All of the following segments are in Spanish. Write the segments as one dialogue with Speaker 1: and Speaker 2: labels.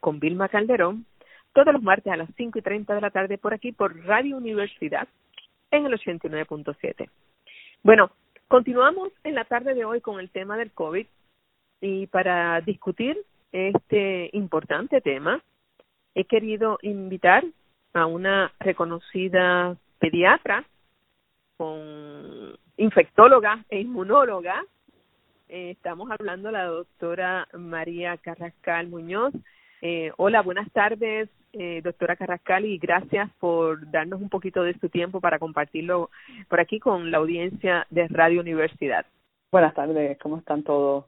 Speaker 1: con Vilma Calderón, todos los martes a las 5 y 30 de la tarde por aquí por Radio Universidad en el 89.7. Bueno, continuamos en la tarde de hoy con el tema del COVID y para discutir este importante tema he querido invitar a una reconocida pediatra con infectóloga e inmunóloga. Eh, estamos hablando de la doctora María Carrascal Muñoz. Eh, hola, buenas tardes, eh, doctora Carrascal, y gracias por darnos un poquito de su tiempo para compartirlo por aquí con la audiencia de Radio Universidad.
Speaker 2: Buenas tardes, ¿cómo están todos?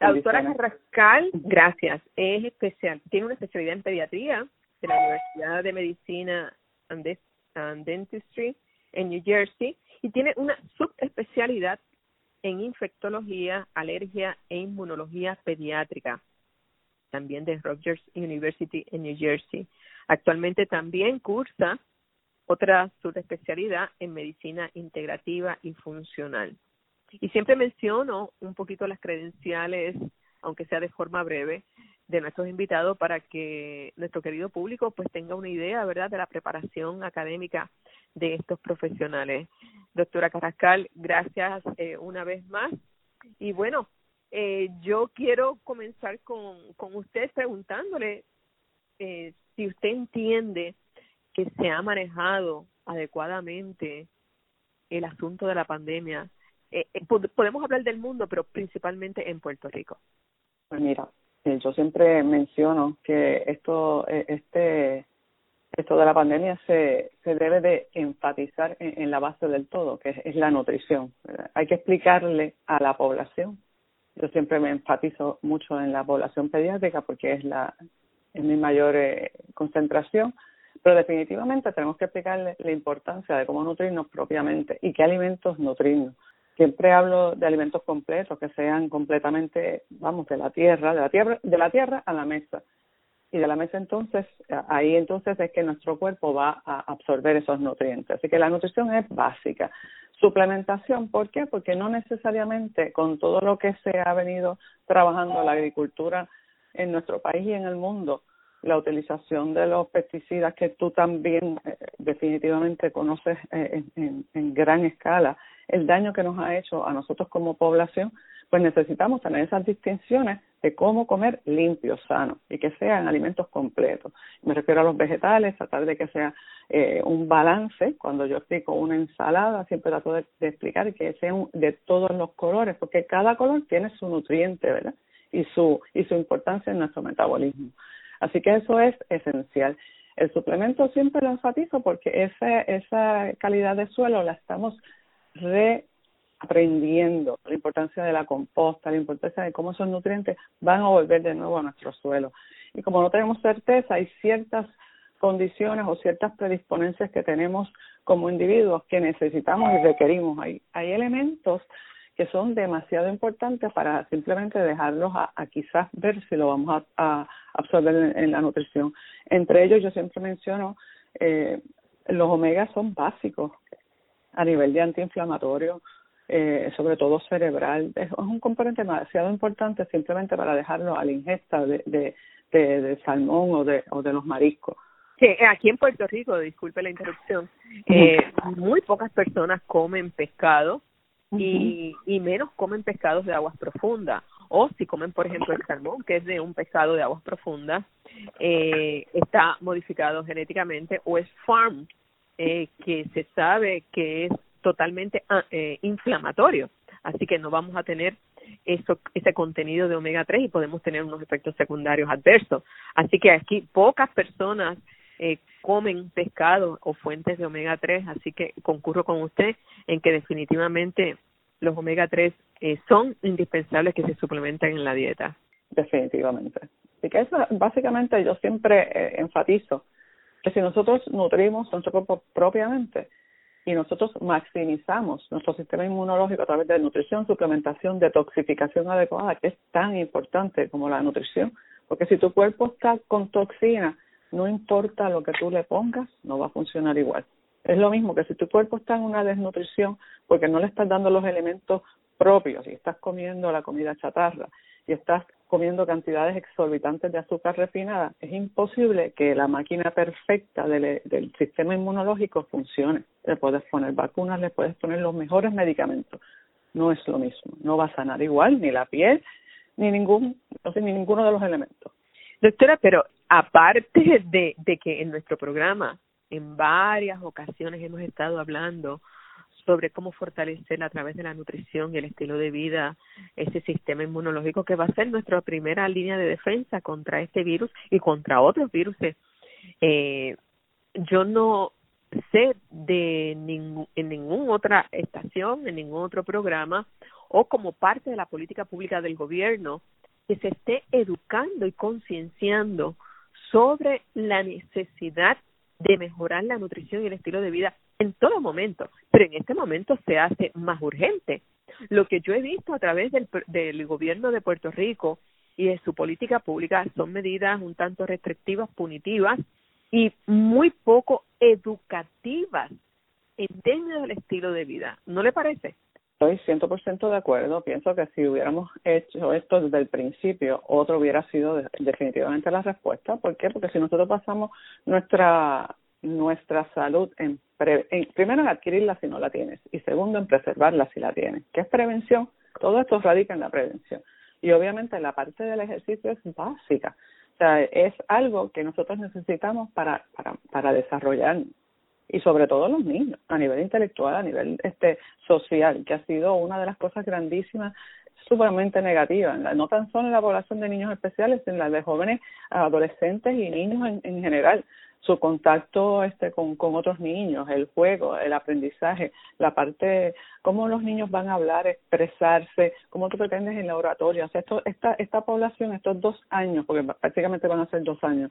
Speaker 1: La doctora Carrascal, gracias, es especial, tiene una especialidad en pediatría de la Universidad de Medicina and, and Dentistry en New Jersey y tiene una subespecialidad en infectología, alergia e inmunología pediátrica también de Rogers University en New Jersey. Actualmente también cursa otra subespecialidad en medicina integrativa y funcional. Y siempre menciono un poquito las credenciales, aunque sea de forma breve, de nuestros invitados para que nuestro querido público pues tenga una idea, ¿verdad?, de la preparación académica de estos profesionales. Doctora Carrascal, gracias eh, una vez más. Y bueno, eh, yo quiero comenzar con, con usted preguntándole eh, si usted entiende que se ha manejado adecuadamente el asunto de la pandemia. Eh, eh podemos hablar del mundo, pero principalmente en Puerto Rico.
Speaker 2: Pues mira, yo siempre menciono que esto, este, esto de la pandemia se, se debe de enfatizar en, la base del todo, que es la nutrición. Hay que explicarle a la población yo siempre me enfatizo mucho en la población pediátrica porque es la es mi mayor eh, concentración, pero definitivamente tenemos que explicarle la importancia de cómo nutrirnos propiamente y qué alimentos nutrirnos. Siempre hablo de alimentos completos que sean completamente, vamos, de la tierra, de la tierra, de la tierra a la mesa. Y de la mesa entonces, ahí entonces es que nuestro cuerpo va a absorber esos nutrientes. Así que la nutrición es básica. Suplementación, ¿por qué? Porque no necesariamente con todo lo que se ha venido trabajando la agricultura en nuestro país y en el mundo, la utilización de los pesticidas que tú también eh, definitivamente conoces eh, en, en gran escala, el daño que nos ha hecho a nosotros como población, pues necesitamos tener esas distinciones de cómo comer limpio, sano y que sean alimentos completos. Me refiero a los vegetales, tratar de que sea eh, un balance. Cuando yo explico una ensalada, siempre trato de, explicar que sea de todos los colores, porque cada color tiene su nutriente, ¿verdad? Y su, y su importancia en nuestro metabolismo. Así que eso es esencial. El suplemento siempre lo enfatizo porque esa, esa calidad de suelo la estamos re aprendiendo la importancia de la composta, la importancia de cómo esos nutrientes van a volver de nuevo a nuestro suelo. Y como no tenemos certeza, hay ciertas condiciones o ciertas predisponencias que tenemos como individuos que necesitamos y requerimos. Hay, hay elementos que son demasiado importantes para simplemente dejarlos a, quizás ver si lo vamos a, absorber en, la nutrición. Entre ellos yo siempre menciono eh, los omegas son básicos a nivel de antiinflamatorio, eh, sobre todo cerebral. Es, un componente demasiado importante simplemente para dejarlo a la ingesta de, de, de, salmón o de, o de los mariscos.
Speaker 1: Sí, aquí en Puerto Rico, disculpe la interrupción, eh, muy pocas personas comen pescado y, y menos comen pescados de aguas profundas. O si comen, por ejemplo, el salmón, que es de un pescado de aguas profundas, eh, está modificado genéticamente o es farm, eh, que se sabe que es totalmente ah, eh, inflamatorio. así que no vamos a tener eso, ese contenido de omega 3 y podemos tener unos efectos secundarios adversos. Así que aquí pocas personas eh, comen pescado o fuentes de omega 3, así que concurro con usted en que definitivamente los omega 3 eh, son indispensables que se suplementen en la dieta.
Speaker 2: Definitivamente. Así que eso básicamente yo siempre eh, enfatizo que si nosotros nutrimos nuestro cuerpo propiamente y nosotros maximizamos nuestro sistema inmunológico a través de nutrición, suplementación, detoxificación adecuada, que es tan importante como la nutrición, porque si tu cuerpo está con toxina, no importa lo que tú le pongas, no va a funcionar igual. Es lo mismo que si tu cuerpo está en una desnutrición porque no le estás dando los elementos propios y estás comiendo la comida chatarra y estás comiendo cantidades exorbitantes de azúcar refinada, es imposible que la máquina perfecta del, sistema inmunológico funcione. Le puedes poner vacunas, le puedes poner los mejores medicamentos. No es lo mismo. No va a sanar igual ni la piel, ni ningún, no sé, ni ninguno de los elementos.
Speaker 1: Doctora, pero aparte de, de que en nuestro programa en varias ocasiones hemos estado hablando sobre cómo fortalecer a través de la nutrición y el estilo de vida ese sistema inmunológico que va a ser nuestra primera línea de defensa contra este virus y contra otros virus. Eh, yo no sé de ningún, en ninguna otra estación, en ningún otro programa o como parte de la política pública del gobierno que se esté educando y concienciando sobre la necesidad de mejorar la nutrición y el estilo de vida en todo momento, pero en este momento se hace más urgente. Lo que yo he visto a través del, del gobierno de Puerto Rico y de su política pública son medidas un tanto restrictivas, punitivas y muy poco educativas en términos del estilo de vida. ¿No le parece?
Speaker 2: Estoy 100% de acuerdo. Pienso que si hubiéramos hecho esto desde el principio, otro hubiera sido definitivamente la respuesta. ¿Por qué? Porque si nosotros pasamos nuestra nuestra salud en, primero en adquirirla si no la tienes y segundo en preservarla si la tienes. ¿Qué es prevención? Todo esto radica en la prevención. Y obviamente la parte del ejercicio es básica. O sea, es algo que nosotros necesitamos para, para, para desarrollar y sobre todo los niños a nivel intelectual, a nivel este social, que ha sido una de las cosas grandísimas sumamente negativas, no tan solo en la población de niños especiales, sino en la de jóvenes, adolescentes y niños en, en general su contacto este con, con otros niños, el juego, el aprendizaje, la parte, cómo los niños van a hablar, expresarse, cómo tú pretendes en la oratoria. O sea, esto, esta, esta población, estos dos años, porque prácticamente van a ser dos años,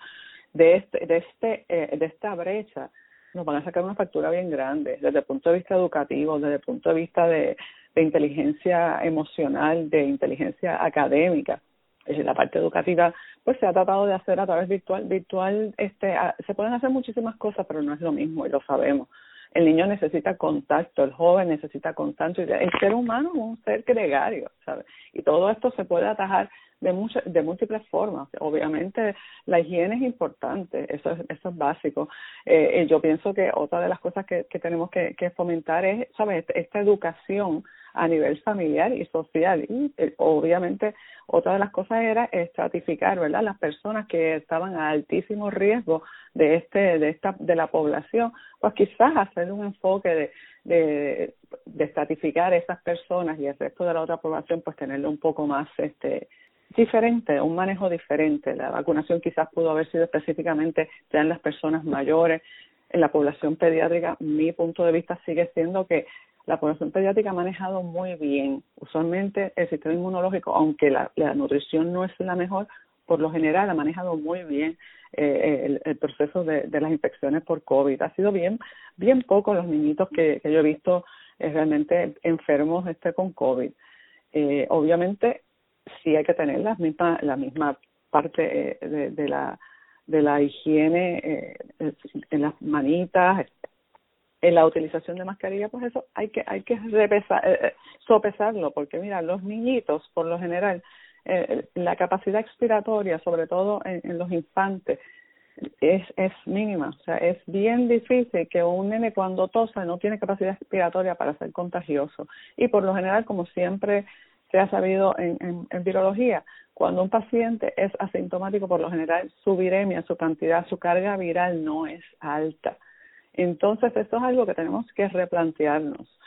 Speaker 2: de, este, de, este, eh, de esta brecha, nos van a sacar una factura bien grande desde el punto de vista educativo, desde el punto de vista de, de inteligencia emocional, de inteligencia académica la parte educativa pues se ha tratado de hacer a través virtual virtual este se pueden hacer muchísimas cosas pero no es lo mismo y lo sabemos. El niño necesita contacto el joven necesita contacto el ser humano es un ser gregario sabes y todo esto se puede atajar de muchas de múltiples formas. Obviamente la higiene es importante eso es eso es básico. Eh, yo pienso que otra de las cosas que, que tenemos que, que fomentar es sabes esta educación a nivel familiar y social. Y eh, obviamente otra de las cosas era estratificar, ¿verdad? Las personas que estaban a altísimo riesgo de este de esta de la población, pues quizás hacer un enfoque de de, estratificar esas personas y el resto de la otra población, pues tenerlo un poco más este diferente, un manejo diferente. La vacunación quizás pudo haber sido específicamente ya en las personas mayores, en la población pediátrica. Mi punto de vista sigue siendo que la población pediátrica ha manejado muy bien. Usualmente el sistema inmunológico, aunque la, la nutrición no es la mejor, por lo general ha manejado muy bien eh, el, el, proceso de, las infecciones por COVID. Ha sido bien, bien poco los niñitos que, que yo he visto eh, realmente enfermos este con COVID. Eh, obviamente sí hay que tener la misma, la misma parte eh, de, de la de la higiene eh, en las manitas, en la utilización de mascarilla, pues eso hay que hay que repesar, eh, eh, sopesarlo, porque mira, los niñitos, por lo general, eh, la capacidad expiratoria, sobre todo en, los infantes, es, es mínima. O sea, es bien difícil que un nene cuando tosa no tiene capacidad expiratoria para ser contagioso. Y por lo general, como siempre se ha sabido en, en virología, cuando un paciente es asintomático, por lo general su viremia, su cantidad, su carga viral no es alta entonces, esto es algo que tenemos que replantearnos,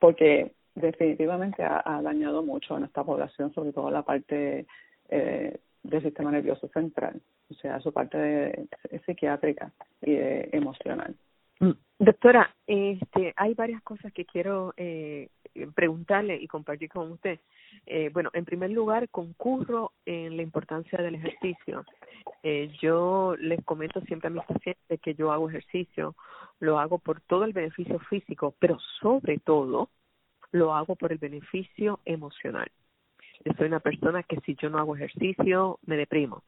Speaker 2: porque definitivamente ha, dañado mucho a nuestra población, sobre todo la parte eh, del sistema nervioso central, o sea, su parte psiquiátrica y emocional.
Speaker 1: Mm. Doctora, este, hay varias cosas que quiero eh, preguntarle y compartir con usted. Eh, bueno, en primer lugar, concurro en la importancia del ejercicio. Eh, yo les comento siempre a mis pacientes que yo hago ejercicio, lo hago por todo el beneficio físico, pero sobre todo lo hago por el beneficio emocional. Yo soy una persona que si yo no hago ejercicio, me deprimo.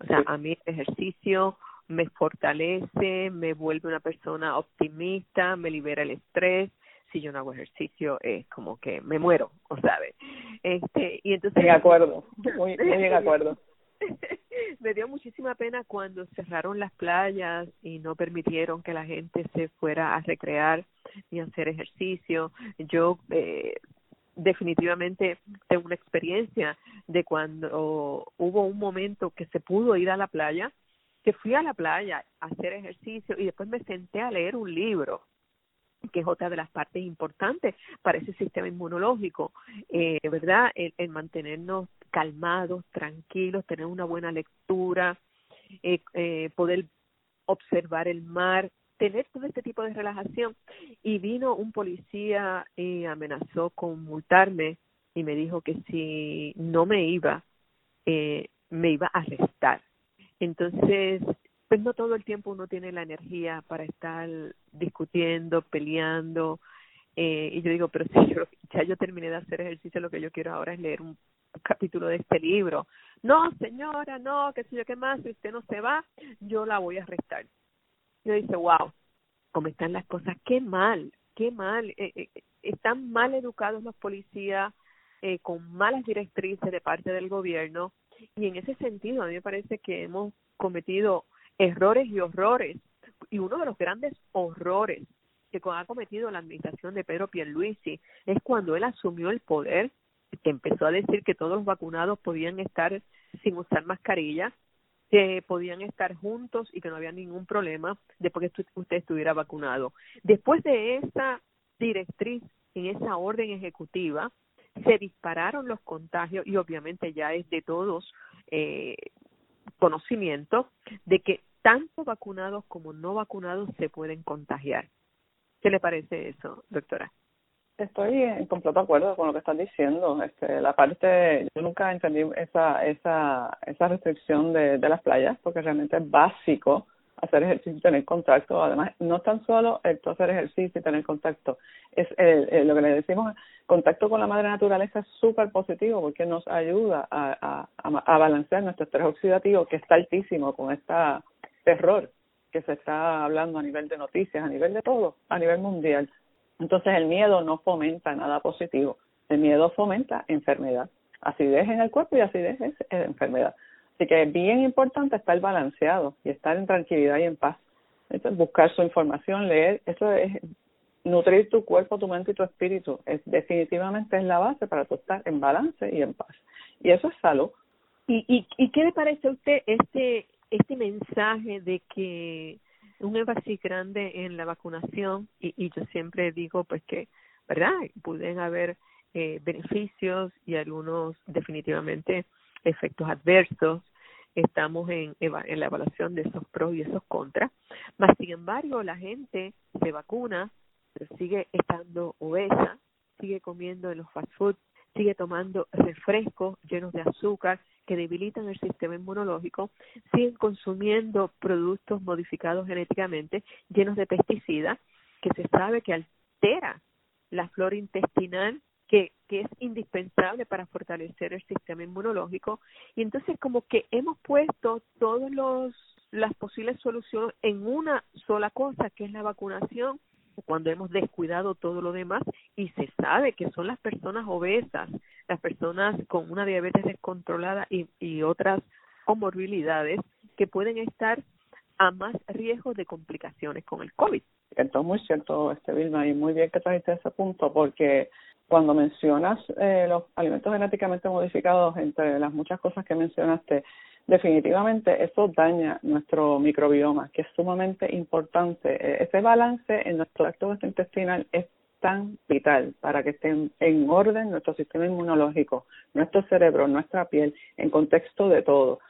Speaker 1: O sea, a mí el ejercicio me fortalece, me vuelve una persona optimista, me libera el estrés. Si yo no hago ejercicio es como que me muero, ¿o sabe? Este, y entonces
Speaker 2: de acuerdo, muy, muy de acuerdo.
Speaker 1: me dio muchísima pena cuando cerraron las playas y no permitieron que la gente se fuera a recrear ni a hacer ejercicio. Yo eh, definitivamente tengo una experiencia de cuando hubo un momento que se pudo ir a la playa que fui a la playa a hacer ejercicio y después me senté a leer un libro que es otra de las partes importantes para ese sistema inmunológico, eh, ¿verdad? El, el, mantenernos calmados, tranquilos, tener una buena lectura, eh, eh, poder observar el mar, tener todo este tipo de relajación. Y vino un policía y amenazó con multarme y me dijo que si no me iba, eh, me iba a arrestar. Entonces, pues no todo el tiempo uno tiene la energía para estar discutiendo, peleando. Eh, y yo digo, pero si yo, ya yo terminé de hacer ejercicio, lo que yo quiero ahora es leer un, capítulo de este libro. No, señora, no, qué sé yo qué más, si usted no se va, yo la voy a arrestar. Yo dice, wow, cómo están las cosas, qué mal, qué mal. Eh, eh, están mal educados los policías, eh, con malas directrices de parte del gobierno y en ese sentido, a mí me parece que hemos cometido errores y horrores. Y uno de los grandes horrores que ha cometido la administración de Pedro Pierluisi es cuando él asumió el poder, que empezó a decir que todos los vacunados podían estar sin usar mascarilla, que podían estar juntos y que no había ningún problema después que usted estuviera vacunado. Después de esa directriz, en esa orden ejecutiva, se dispararon los contagios y obviamente ya es de todos eh, conocimiento de que tanto vacunados como no vacunados se pueden contagiar. ¿Qué le parece eso, doctora?
Speaker 2: Estoy en completo acuerdo con lo que están diciendo. Este, la parte, yo nunca entendí esa esa esa restricción de, de las playas porque realmente es básico hacer ejercicio y tener contacto. Además, no tan solo el hacer ejercicio y tener contacto, es el, lo que le decimos, contacto con la madre naturaleza es súper positivo porque nos ayuda a, a, a, balancear nuestro estrés oxidativo que está altísimo con este terror que se está hablando a nivel de noticias, a nivel de todo, a nivel mundial. Entonces el miedo no fomenta nada positivo, el miedo fomenta enfermedad, acidez en el cuerpo y acidez es enfermedad. Así que es bien importante estar balanceado y estar en tranquilidad y en paz. Entonces, buscar su información, leer, eso es nutrir tu cuerpo, tu mente y tu espíritu. Es, definitivamente es la base para tu estar en balance y en paz. Y eso es salud.
Speaker 1: ¿Y, y, y qué le parece a usted este, este mensaje de que un énfasis grande en la vacunación y, y yo siempre digo pues que, ¿verdad? Pueden haber eh, beneficios y algunos definitivamente efectos adversos estamos en, en la evaluación de esos pros y esos contras, más sin embargo la gente se vacuna, sigue estando obesa, sigue comiendo en los fast food, sigue tomando refrescos llenos de azúcar que debilitan el sistema inmunológico, siguen consumiendo productos modificados genéticamente llenos de pesticidas que se sabe que altera la flora intestinal que, que es indispensable para fortalecer el sistema inmunológico. Y entonces como que hemos puesto todos los las posibles soluciones en una sola cosa, que es la vacunación, cuando hemos descuidado todo lo demás y se sabe que son las personas obesas, las personas con una diabetes descontrolada y, y otras comorbilidades que pueden estar a más riesgo de complicaciones con el COVID.
Speaker 2: Entonces, muy cierto, este Vilma, y muy bien que trajiste ese punto, porque cuando mencionas eh, los alimentos genéticamente modificados, entre las muchas cosas que mencionaste, definitivamente eso daña nuestro microbioma, que es sumamente importante. E, ese balance en nuestro acto intestinal es tan vital para que estén en orden nuestro sistema inmunológico, nuestro cerebro, nuestra piel, en contexto de todo.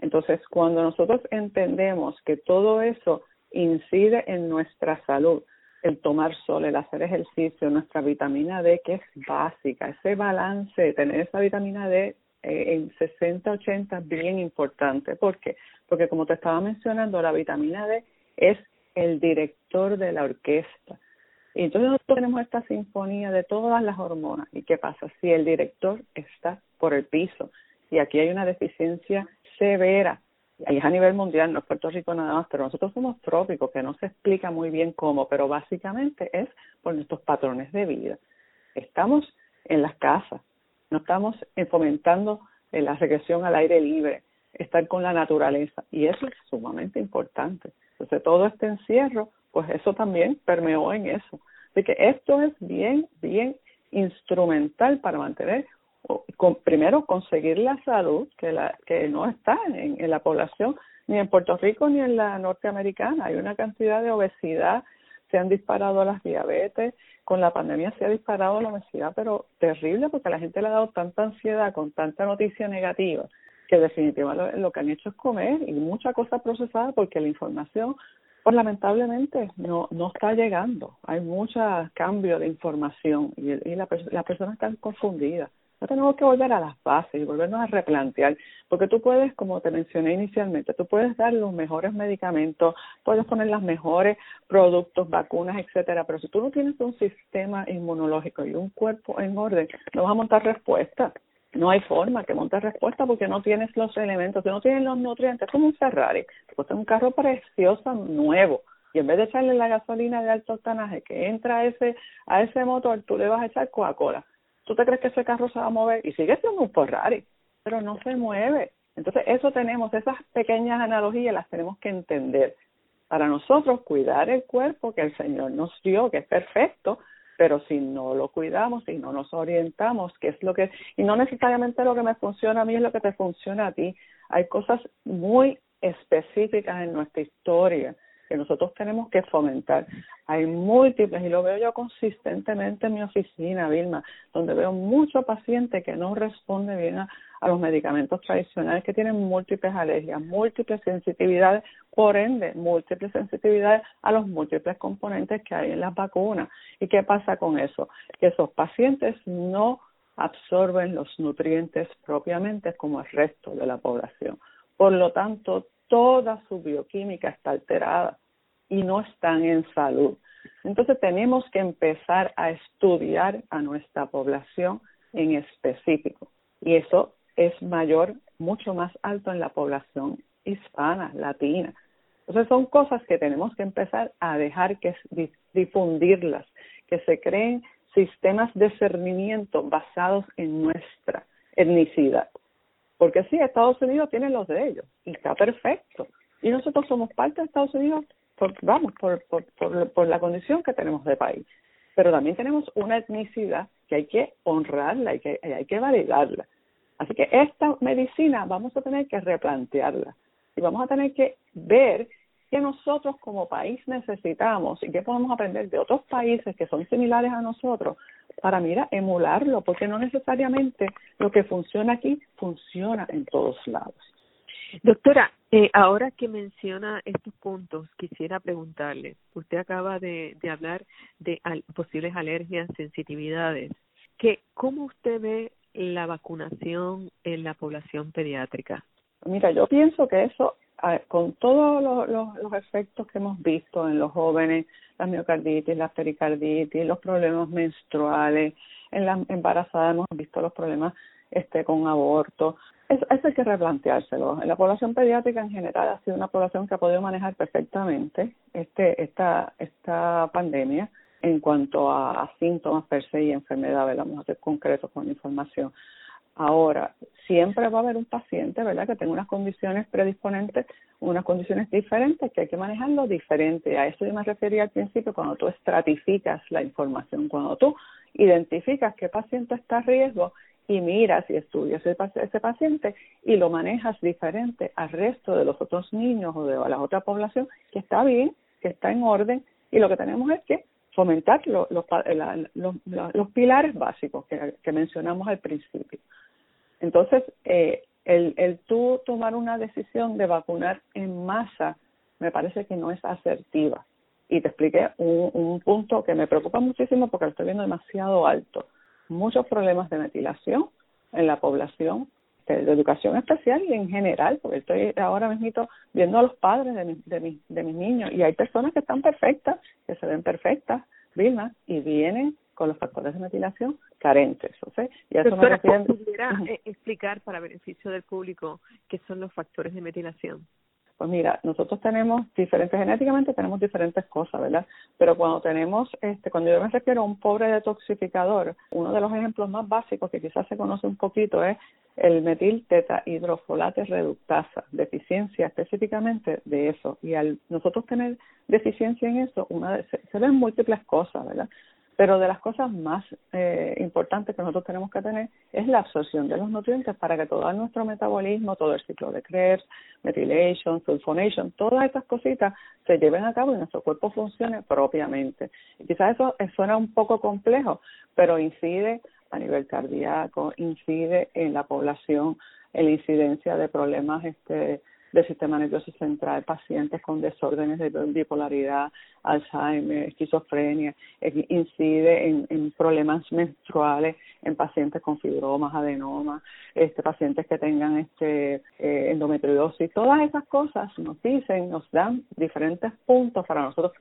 Speaker 2: Entonces, cuando nosotros entendemos que todo eso incide en nuestra salud, el tomar sol, el hacer ejercicio, nuestra vitamina D, que es básica, ese balance, tener esa vitamina D eh, en 60, 80 es bien importante. ¿Por qué? Porque como te estaba mencionando, la vitamina D es el director de la orquesta. Y entonces nosotros tenemos esta sinfonía de todas las hormonas. ¿Y qué pasa? Si el director está por el piso y aquí hay una deficiencia severa, y es a nivel mundial, no es Puerto Rico nada más, pero nosotros somos trópicos, que no se explica muy bien cómo, pero básicamente es por nuestros patrones de vida. Estamos en las casas, no estamos fomentando la regresión al aire libre, estar con la naturaleza, y eso es sumamente importante. Entonces, todo este encierro, pues eso también permeó en eso. Así que esto es bien, bien instrumental para mantener, primero, conseguir la salud que, la, que no está en, en la población, ni en Puerto Rico ni en la norteamericana. Hay una cantidad de obesidad, se han disparado las diabetes, con la pandemia se ha disparado la obesidad, pero terrible porque a la gente le ha dado tanta ansiedad con tanta noticia negativa que definitivamente lo, que han hecho es comer y mucha cosa procesada porque la información pues lamentablemente no está llegando hay mucho cambio de información y, y la, las personas están confundidas no tenemos que volver a las bases y volvernos a replantear, porque tú puedes, como te mencioné inicialmente, tú puedes dar los mejores medicamentos, puedes poner los mejores productos, vacunas, etcétera, pero si tú no tienes un sistema inmunológico y un cuerpo en orden, no vas a montar respuesta. No hay forma que montes respuesta porque no tienes los elementos, no tienes los nutrientes. Es como un Ferrari, es un carro precioso, nuevo. Y en vez de echarle la gasolina de alto octanaje que entra a ese, a ese motor, tú le vas a echar Coca-Cola. ¿Tú te crees que ese carro se va a mover? Y sigue siendo un Ferrari, pero no se mueve. Entonces, eso tenemos, esas pequeñas analogías las tenemos que entender. Para nosotros, cuidar el cuerpo que el Señor nos dio, que es perfecto, pero si no lo cuidamos, si no nos orientamos, que es lo que, y no necesariamente lo que me funciona a mí es lo que te funciona a ti. Hay cosas muy específicas en nuestra historia que nosotros tenemos que fomentar. Hay múltiples, y lo veo yo consistentemente en mi oficina, Vilma, donde veo muchos pacientes que no responden bien a, los medicamentos tradicionales, que tienen múltiples alergias, múltiples sensitividades, por ende, múltiples sensitividades a los múltiples componentes que hay en las vacunas. ¿Y qué pasa con eso? Que esos pacientes no absorben los nutrientes propiamente como el resto de la población. Por lo tanto, toda su bioquímica está alterada y no están en salud. Entonces tenemos que empezar a estudiar a nuestra población en específico y eso es mayor, mucho más alto en la población hispana, latina. Entonces son cosas que tenemos que empezar a dejar que difundirlas, que se creen sistemas de discernimiento basados en nuestra etnicidad. Porque sí, Estados Unidos tiene los de ellos y está perfecto. Y nosotros somos parte de Estados Unidos, por, vamos, por, por, por, la condición que tenemos de país. Pero también tenemos una etnicidad que hay que honrarla y que hay que validarla. Así que esta medicina vamos a tener que replantearla y vamos a tener que ver qué nosotros como país necesitamos y qué podemos aprender de otros países que son similares a nosotros para, mira, emularlo, porque no necesariamente lo que funciona aquí funciona en todos lados.
Speaker 1: Doctora, eh, ahora que menciona estos puntos, quisiera preguntarle, usted acaba de, de hablar de posibles alergias, sensitividades, que ¿cómo usted ve la vacunación en la población pediátrica?
Speaker 2: Mira, yo pienso que eso con todos los, efectos que hemos visto en los jóvenes, la miocarditis, la pericarditis, los problemas menstruales, en la embarazada hemos visto los problemas este con aborto. Eso, hay que replanteárselo. La población pediátrica en general ha sido una población que ha podido manejar perfectamente este esta esta pandemia en cuanto a, síntomas per se y enfermedades. Vamos a ser concretos con información. Ahora, siempre va a haber un paciente, ¿verdad?, que tenga unas condiciones predisponentes, unas condiciones diferentes que hay que manejarlo diferente. A eso yo me refería al principio cuando tú estratificas la información, cuando tú identificas qué paciente está a riesgo y miras y estudias ese, paciente y lo manejas diferente al resto de los otros niños o de la otra población que está bien, que está en orden y lo que tenemos es que fomentar los, los, pilares básicos que mencionamos al principio. Entonces, eh, el, el tú tomar una decisión de vacunar en masa me parece que no es asertiva. Y te expliqué un, un punto que me preocupa muchísimo porque lo estoy viendo demasiado alto. Muchos problemas de metilación en la población de, educación especial y en general, porque estoy ahora mismo viendo a los padres de, de, de mis niños y hay personas que están perfectas, que se ven perfectas, Vilma, y vienen con los factores de metilación carentes. ¿o sea,
Speaker 1: Doctora, me ¿pudiera eh, explicar para beneficio del público qué son los factores de metilación?
Speaker 2: Pues mira, nosotros tenemos diferentes, genéticamente tenemos diferentes cosas, ¿verdad? Pero cuando tenemos, este, cuando yo me refiero a un pobre detoxificador, uno de los ejemplos más básicos que quizás se conoce un poquito es el metil hidrofolate reductasa, deficiencia específicamente de eso. Y al nosotros tener deficiencia en eso, una se, se ven múltiples cosas, ¿verdad? Pero de las cosas más eh, importantes que nosotros tenemos que tener es la absorción de los nutrientes para que todo nuestro metabolismo, todo el ciclo de Krebs, methylation, sulfonation, todas estas cositas se lleven a cabo y nuestro cuerpo funcione propiamente. Y quizás eso suena un poco complejo, pero incide a nivel cardíaco, incide en la población, en la incidencia de problemas este, del sistema nervioso central, pacientes con desórdenes de bipolaridad, Alzheimer, esquizofrenia, eh, incide en, en problemas menstruales en pacientes con fibromas, adenomas, este, pacientes que tengan este eh, endometriosis, todas esas cosas nos dicen, nos dan diferentes puntos para nosotros,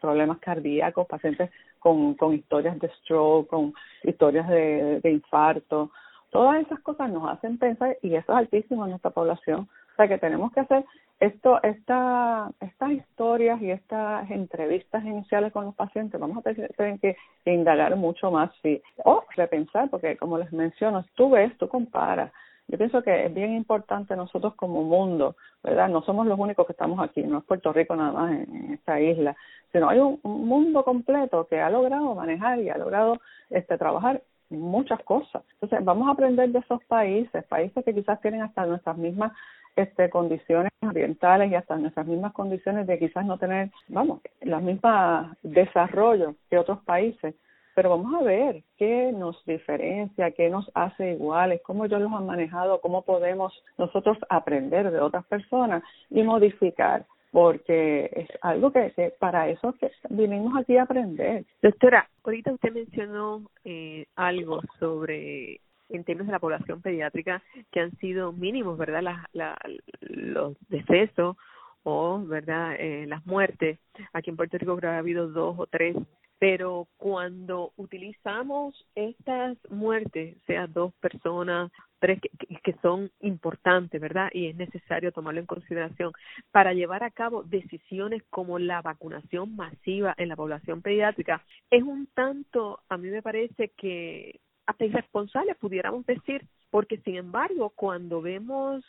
Speaker 2: problemas cardíacos, pacientes con, con historias de stroke, con historias de, de infarto, todas esas cosas nos hacen pensar, y eso es altísimo en nuestra población, o sea que tenemos que hacer esto, esta, estas historias y estas entrevistas iniciales con los pacientes, vamos a tener que indagar mucho más sí, o repensar, porque como les menciono, tú ves, tú comparas. Yo pienso que es bien importante nosotros como mundo, ¿verdad? No somos los únicos que estamos aquí, no es Puerto Rico nada más en, esta isla, sino hay un, un, mundo completo que ha logrado manejar y ha logrado este trabajar muchas cosas. Entonces, vamos a aprender de esos países, países que quizás tienen hasta nuestras mismas este, condiciones ambientales y hasta nuestras mismas condiciones de quizás no tener, vamos, las mismas desarrollos que otros países, pero vamos a ver qué nos diferencia, qué nos hace iguales, cómo ellos los han manejado, cómo podemos nosotros aprender de otras personas y modificar porque es algo que, que para eso que vinimos aquí a aprender.
Speaker 1: Doctora, ahorita usted mencionó eh, algo sobre en términos de la población pediátrica que han sido mínimos, ¿verdad? La, la, los decesos o, ¿verdad? Eh, las muertes. Aquí en Puerto Rico creo que ha habido dos o tres. Pero cuando utilizamos estas muertes, sea dos personas, tres, que, que son importantes, ¿verdad? Y es necesario tomarlo en consideración para llevar a cabo decisiones como la vacunación masiva en la población pediátrica, es un tanto, a mí me parece que hasta irresponsables, pudiéramos decir, porque sin embargo, cuando vemos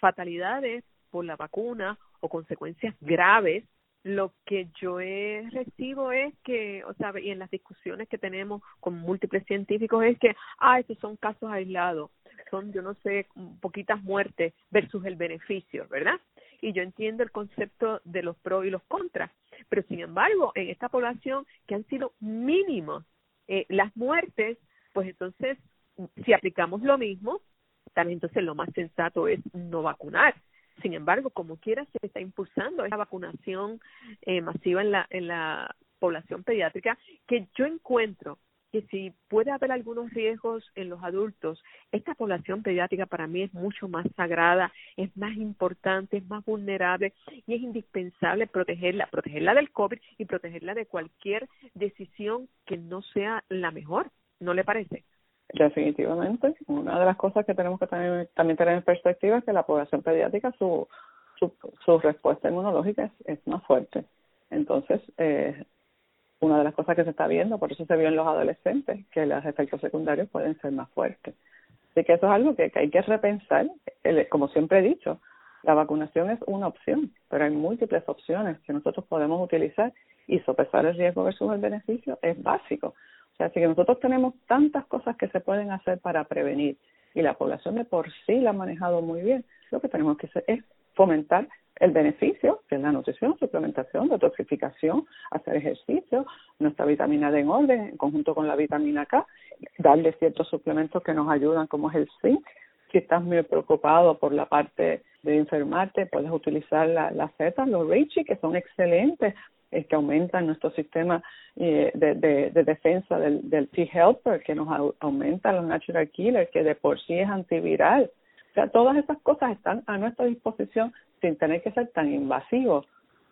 Speaker 1: fatalidades por la vacuna o consecuencias graves, lo que yo he recibo es que, o sea, y en las discusiones que tenemos con múltiples científicos es que, ah, estos son casos aislados, son, yo no sé, poquitas muertes versus el beneficio, ¿verdad? Y yo entiendo el concepto de los pros y los contras, pero sin embargo, en esta población que han sido mínimos eh, las muertes, pues entonces, si aplicamos lo mismo, también entonces lo más sensato es no vacunar. Sin embargo, como quiera, se está impulsando esa vacunación eh, masiva en la, en la población pediátrica, que yo encuentro que si puede haber algunos riesgos en los adultos, esta población pediátrica para mí es mucho más sagrada, es más importante, es más vulnerable y es indispensable protegerla, protegerla del COVID y protegerla de cualquier decisión que no sea la mejor. ¿No le parece?
Speaker 2: Definitivamente. Una de las cosas que tenemos que también, tener en perspectiva es que la población pediátrica, su, su, su respuesta inmunológica es, es más fuerte. Entonces, eh, una de las cosas que se está viendo, por eso se vio en los adolescentes, que los efectos secundarios pueden ser más fuertes. Así que eso es algo que, que hay que repensar. como siempre he dicho, la vacunación es una opción, pero hay múltiples opciones que nosotros podemos utilizar y sopesar el riesgo versus el beneficio es básico así que nosotros tenemos tantas cosas que se pueden hacer para prevenir y la población de por sí la ha manejado muy bien. Lo que tenemos que hacer es fomentar el beneficio, que es la nutrición, suplementación, detoxificación, hacer ejercicio, nuestra vitamina D en orden, en conjunto con la vitamina K, darle ciertos suplementos que nos ayudan, como es el zinc. Si estás muy preocupado por la parte de enfermarte, puedes utilizar las la Z, los Reishi, que son excelentes, eh, que aumentan nuestro sistema eh, de, de, de, defensa del, del T-Helper, que nos aumenta los Natural Killer, que de por sí es antiviral. O sea, todas esas cosas están a nuestra disposición sin tener que ser tan invasivos.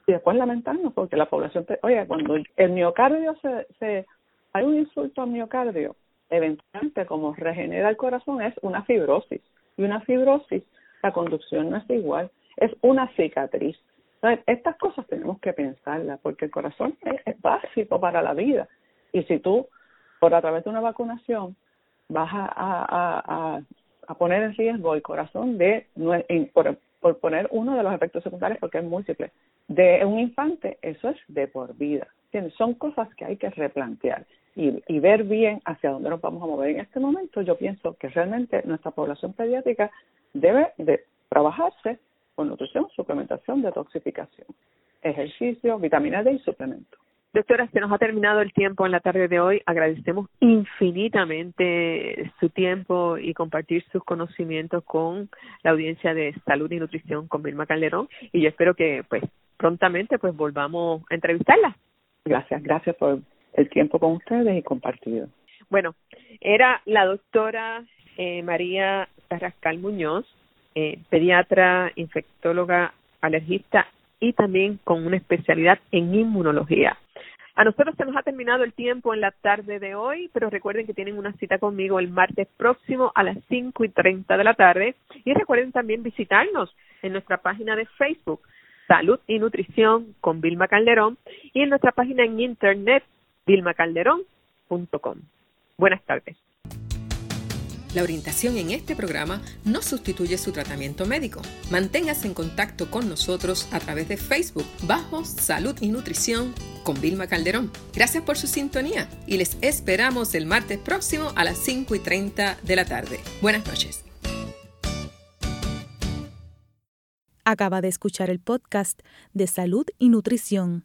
Speaker 2: Y después lamentarnos porque la población, oye, cuando el miocardio se, se, hay un insulto al miocardio, eventualmente como regenera el corazón es una fibrosis. Y una fibrosis, la conducción no es igual, es una cicatriz. Estas cosas tenemos que pensarlas porque el corazón es, básico para la vida. Y si tú, por a través de una vacunación, vas a, a, a, poner en riesgo el corazón de, por, por poner uno de los efectos secundarios, porque es múltiple, de un infante, eso es de por vida. Son cosas que hay que replantear y, y ver bien hacia dónde nos vamos a mover. En este momento yo pienso que realmente nuestra población pediátrica debe de trabajarse con nutrición, suplementación, detoxificación, ejercicio, vitamina D y suplemento.
Speaker 1: Doctora, se nos ha terminado el tiempo en la tarde de hoy. Agradecemos infinitamente su tiempo y compartir sus conocimientos con la audiencia de Salud y Nutrición con Vilma Calderón y yo espero que pues prontamente pues volvamos a entrevistarla.
Speaker 2: Gracias, gracias por el tiempo con ustedes y compartido.
Speaker 1: Bueno, era la doctora eh, María Carrascal Muñoz, eh, pediatra, infectóloga, alergista y también con una especialidad en inmunología. A nosotros se nos ha terminado el tiempo en la tarde de hoy, pero recuerden que tienen una cita conmigo el martes próximo a las cinco y treinta de la tarde. Y recuerden también visitarnos en nuestra página de Facebook, Salud y Nutrición con Vilma Calderón, y en nuestra página en internet, vilmacalderón.com. Buenas tardes.
Speaker 3: La orientación en este programa no sustituye su tratamiento médico. Manténgase en contacto con nosotros a través de Facebook bajo Salud y Nutrición con Vilma Calderón. Gracias por su sintonía y les esperamos el martes próximo a las 5 y 30 de la tarde. Buenas noches.
Speaker 4: Acaba de escuchar el podcast de Salud y Nutrición